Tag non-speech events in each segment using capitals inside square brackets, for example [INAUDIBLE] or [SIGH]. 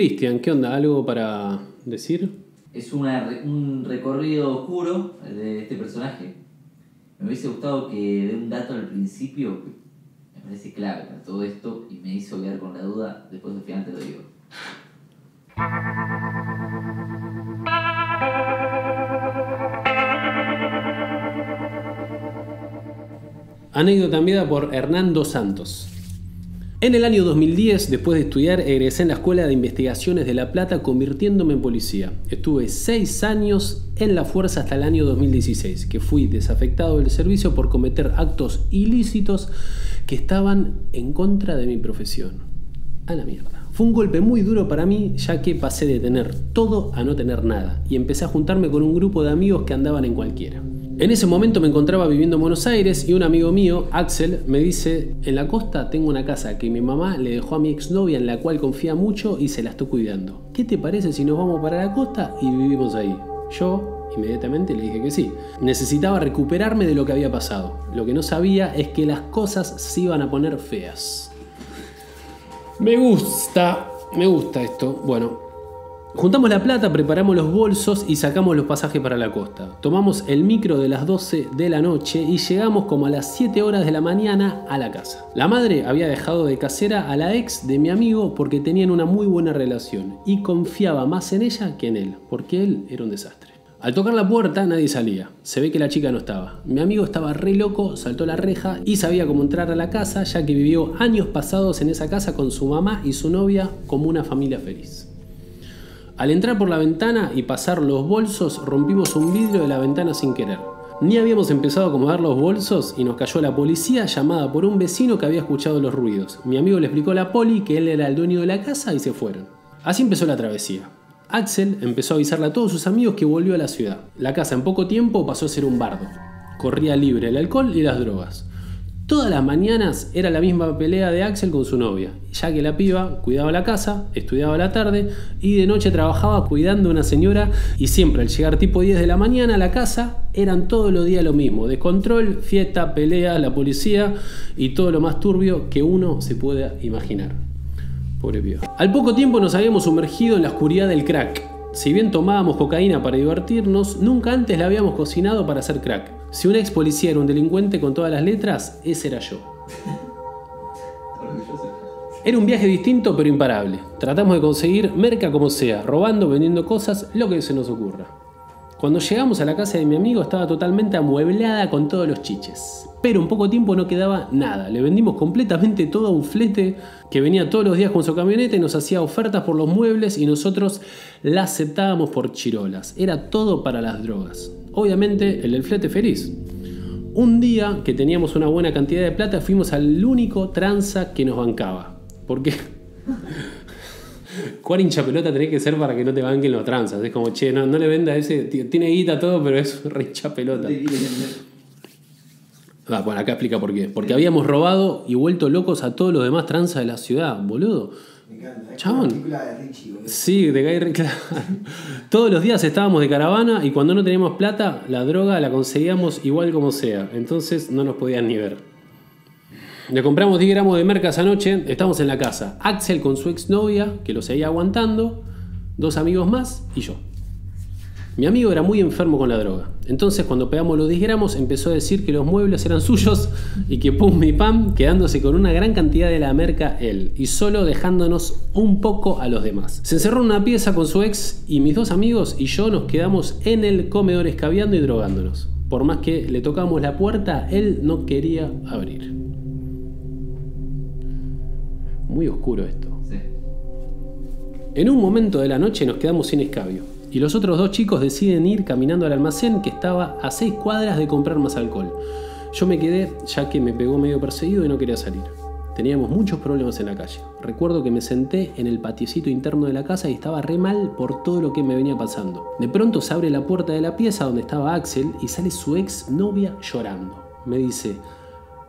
Cristian, ¿qué onda? ¿Algo para decir? Es una un recorrido oscuro el de este personaje. Me hubiese gustado que dé un dato al principio que me parece clave para todo esto y me hizo quedar con la duda. Después al final te lo digo. Anécdota enviada por Hernando Santos. En el año 2010, después de estudiar, egresé en la Escuela de Investigaciones de La Plata convirtiéndome en policía. Estuve seis años en la fuerza hasta el año 2016, que fui desafectado del servicio por cometer actos ilícitos que estaban en contra de mi profesión. A la mierda. Fue un golpe muy duro para mí, ya que pasé de tener todo a no tener nada, y empecé a juntarme con un grupo de amigos que andaban en cualquiera. En ese momento me encontraba viviendo en Buenos Aires y un amigo mío, Axel, me dice, en la costa tengo una casa que mi mamá le dejó a mi exnovia en la cual confía mucho y se la estoy cuidando. ¿Qué te parece si nos vamos para la costa y vivimos ahí? Yo inmediatamente le dije que sí. Necesitaba recuperarme de lo que había pasado. Lo que no sabía es que las cosas se iban a poner feas. Me gusta, me gusta esto. Bueno, Juntamos la plata, preparamos los bolsos y sacamos los pasajes para la costa. Tomamos el micro de las 12 de la noche y llegamos como a las 7 horas de la mañana a la casa. La madre había dejado de casera a la ex de mi amigo porque tenían una muy buena relación y confiaba más en ella que en él, porque él era un desastre. Al tocar la puerta nadie salía. Se ve que la chica no estaba. Mi amigo estaba re loco, saltó la reja y sabía cómo entrar a la casa ya que vivió años pasados en esa casa con su mamá y su novia como una familia feliz. Al entrar por la ventana y pasar los bolsos, rompimos un vidrio de la ventana sin querer. Ni habíamos empezado a acomodar los bolsos y nos cayó la policía llamada por un vecino que había escuchado los ruidos. Mi amigo le explicó a la poli que él era el dueño de la casa y se fueron. Así empezó la travesía. Axel empezó a avisarle a todos sus amigos que volvió a la ciudad. La casa en poco tiempo pasó a ser un bardo. Corría libre el alcohol y las drogas. Todas las mañanas era la misma pelea de Axel con su novia, ya que la piba cuidaba la casa, estudiaba la tarde y de noche trabajaba cuidando a una señora y siempre al llegar tipo 10 de la mañana a la casa eran todos los días lo mismo, descontrol, fiesta, pelea, la policía y todo lo más turbio que uno se pueda imaginar. Pobre piba. Al poco tiempo nos habíamos sumergido en la oscuridad del crack. Si bien tomábamos cocaína para divertirnos, nunca antes la habíamos cocinado para hacer crack. Si un ex policía era un delincuente con todas las letras, ese era yo. Era un viaje distinto pero imparable. Tratamos de conseguir merca como sea, robando, vendiendo cosas, lo que se nos ocurra. Cuando llegamos a la casa de mi amigo estaba totalmente amueblada con todos los chiches. Pero en poco tiempo no quedaba nada. Le vendimos completamente todo a un flete que venía todos los días con su camioneta y nos hacía ofertas por los muebles y nosotros la aceptábamos por chirolas. Era todo para las drogas. Obviamente el del flete feliz. Un día que teníamos una buena cantidad de plata fuimos al único tranza que nos bancaba. Porque [LAUGHS] ¿Cuál hincha pelota tenés que ser para que no te banquen los tranzas? Es como, che, no, no le venda ese. Tiene guita todo, pero es [LAUGHS] re hincha pelota. Ah, bueno, acá explica por qué. Porque habíamos robado y vuelto locos a todos los demás tranzas de la ciudad, boludo. Me encanta. Es Chabón. como la película de Richie, boludo. Sí, de Guy Ritchie. [LAUGHS] Todos los días estábamos de caravana y cuando no teníamos plata, la droga la conseguíamos igual como sea. Entonces no nos podían ni ver. Le compramos 10 gramos de merca esa noche, estamos en la casa. Axel con su exnovia, que lo seguía aguantando, dos amigos más y yo. Mi amigo era muy enfermo con la droga. Entonces, cuando pegamos los 10 gramos, empezó a decir que los muebles eran suyos y que pum y pam, quedándose con una gran cantidad de la merca él y solo dejándonos un poco a los demás. Se encerró en una pieza con su ex y mis dos amigos y yo nos quedamos en el comedor escabeando y drogándonos. Por más que le tocamos la puerta, él no quería abrir. Muy oscuro esto. Sí. En un momento de la noche nos quedamos sin escabio y los otros dos chicos deciden ir caminando al almacén que estaba a seis cuadras de comprar más alcohol. Yo me quedé ya que me pegó medio perseguido y no quería salir. Teníamos muchos problemas en la calle. Recuerdo que me senté en el patiecito interno de la casa y estaba re mal por todo lo que me venía pasando. De pronto se abre la puerta de la pieza donde estaba Axel y sale su ex novia llorando. Me dice,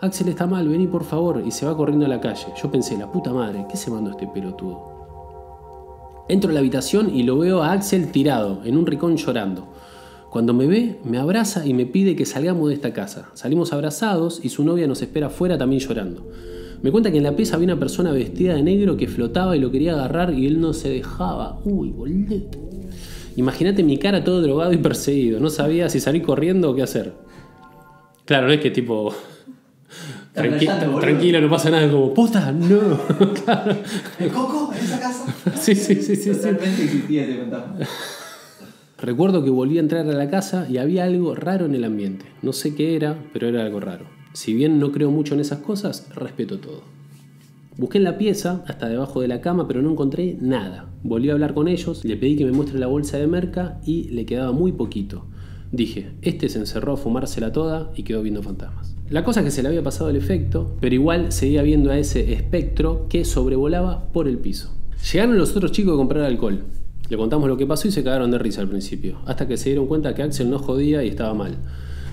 Axel está mal, vení por favor, y se va corriendo a la calle. Yo pensé, la puta madre, ¿qué se mandó este pelotudo? Entro a la habitación y lo veo a Axel tirado, en un rincón llorando. Cuando me ve, me abraza y me pide que salgamos de esta casa. Salimos abrazados y su novia nos espera afuera también llorando. Me cuenta que en la pieza había una persona vestida de negro que flotaba y lo quería agarrar y él no se dejaba. Uy, boludo. Imagínate mi cara todo drogado y perseguido. No sabía si salir corriendo o qué hacer. Claro, no es que tipo. Tranqui- tranquilo, no pasa nada. Como, puta, no. [LAUGHS] claro. ¿El coco en esa casa? Sí, sí, sí, sí. sí. Totalmente existía ese fantasma. Recuerdo que volví a entrar a la casa y había algo raro en el ambiente. No sé qué era, pero era algo raro. Si bien no creo mucho en esas cosas, respeto todo. Busqué en la pieza, hasta debajo de la cama, pero no encontré nada. Volví a hablar con ellos, le pedí que me muestre la bolsa de merca y le quedaba muy poquito. Dije, este se encerró a fumársela toda y quedó viendo fantasmas. La cosa es que se le había pasado el efecto, pero igual seguía viendo a ese espectro que sobrevolaba por el piso. Llegaron los otros chicos a comprar alcohol. Le contamos lo que pasó y se cagaron de risa al principio, hasta que se dieron cuenta que Axel no jodía y estaba mal.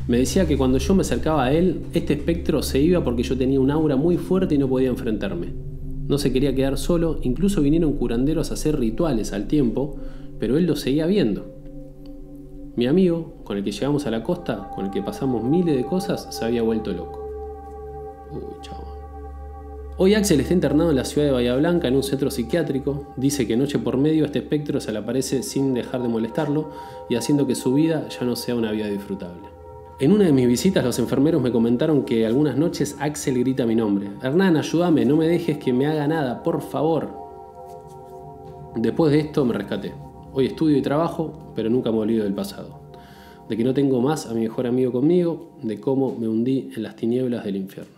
Me decía que cuando yo me acercaba a él, este espectro se iba porque yo tenía un aura muy fuerte y no podía enfrentarme. No se quería quedar solo, incluso vinieron curanderos a hacer rituales al tiempo, pero él lo seguía viendo. Mi amigo, con el que llegamos a la costa, con el que pasamos miles de cosas, se había vuelto loco. Uy, chabón. Hoy Axel está internado en la ciudad de Bahía Blanca en un centro psiquiátrico. Dice que noche por medio este espectro se le aparece sin dejar de molestarlo y haciendo que su vida ya no sea una vida disfrutable. En una de mis visitas los enfermeros me comentaron que algunas noches Axel grita mi nombre. Hernán, ayúdame, no me dejes que me haga nada, por favor. Después de esto me rescaté. Hoy estudio y trabajo, pero nunca me olvido del pasado. De que no tengo más a mi mejor amigo conmigo, de cómo me hundí en las tinieblas del infierno.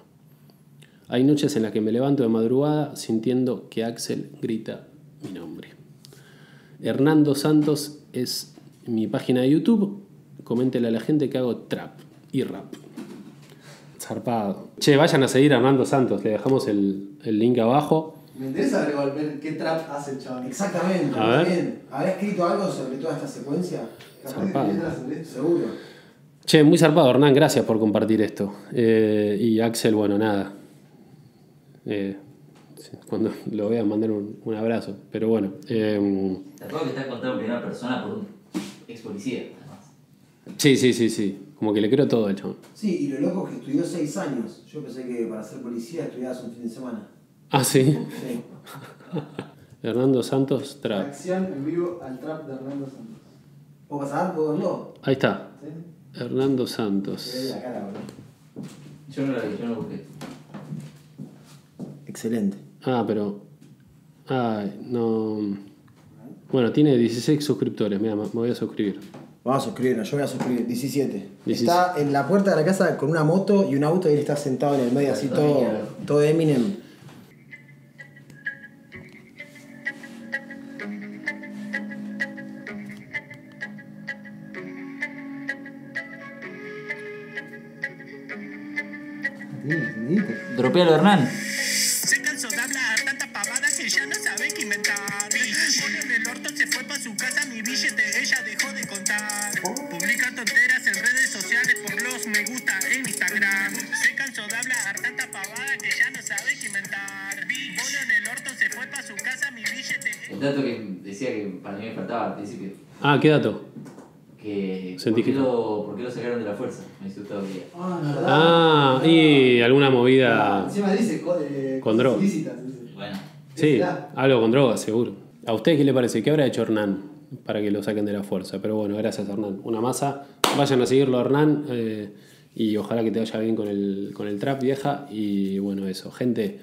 Hay noches en las que me levanto de madrugada sintiendo que Axel grita mi nombre. Hernando Santos es mi página de YouTube. Coméntele a la gente que hago trap y rap. Zarpado. Che, vayan a seguir a Hernando Santos. Le dejamos el, el link abajo. Me interesa ver, igual, ver qué trap hace el chabón. Exactamente. A ver. Bien. ¿Habrá escrito algo sobre toda esta secuencia? Zarpado. Seguro. Che, muy zarpado, Hernán. Gracias por compartir esto. Eh, y Axel, bueno, nada. Eh, cuando lo vean, mandar un, un abrazo. Pero bueno. eh, Te acuerdo que está contado en primera persona por un ex policía, además. sí, sí, sí, sí. Como que le creo todo al chabón. Sí, y lo loco es que estudió seis años. Yo pensé que para ser policía estudiabas un fin de semana. Ah, sí. Sí. [LAUGHS] Hernando Santos Trap. Reacción en vivo al trap de Hernando Santos. ¿Puedo pasar? ¿Puedo verlo? Ahí está. ¿Sí? Hernando Se ve Santos. la cara, boludo. Yo no la vi, yo no busqué. Excelente. Ah, pero. Ay, no. Bueno, tiene 16 suscriptores. Mira, me voy a suscribir. Vamos a suscribirnos, yo voy a suscribir. 17. 17. Está en la puerta de la casa con una moto y un auto y él está sentado en el medio así todo, todo Eminem. Dropealo, Hernán. El dato que decía que para mí me faltaba al principio. Ah, qué dato. Que ¿por, qué lo, ¿Por qué lo sacaron de la fuerza? Me hizo Gustavo que Ah, la verdad. Ah, y alguna movida. Encima dice eh, Con drogas. Bueno, Sí, algo con drogas, seguro. ¿A usted qué le parece? ¿Qué habrá hecho Hernán para que lo saquen de la fuerza? Pero bueno, gracias Hernán. Una masa. Vayan a seguirlo Hernán eh, y ojalá que te vaya bien con el, con el trap vieja. Y bueno, eso. Gente,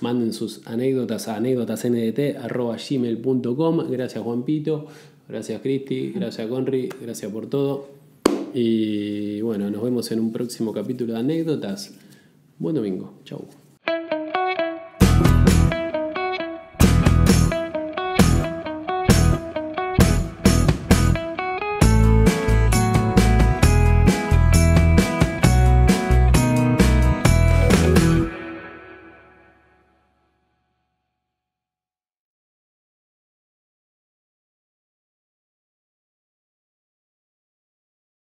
manden sus anécdotas a anécdotasndt.gmail.com. Gracias Juanpito, gracias Cristi, gracias Conry, gracias por todo. Y bueno, nos vemos en un próximo capítulo de anécdotas. Buen domingo. Chau.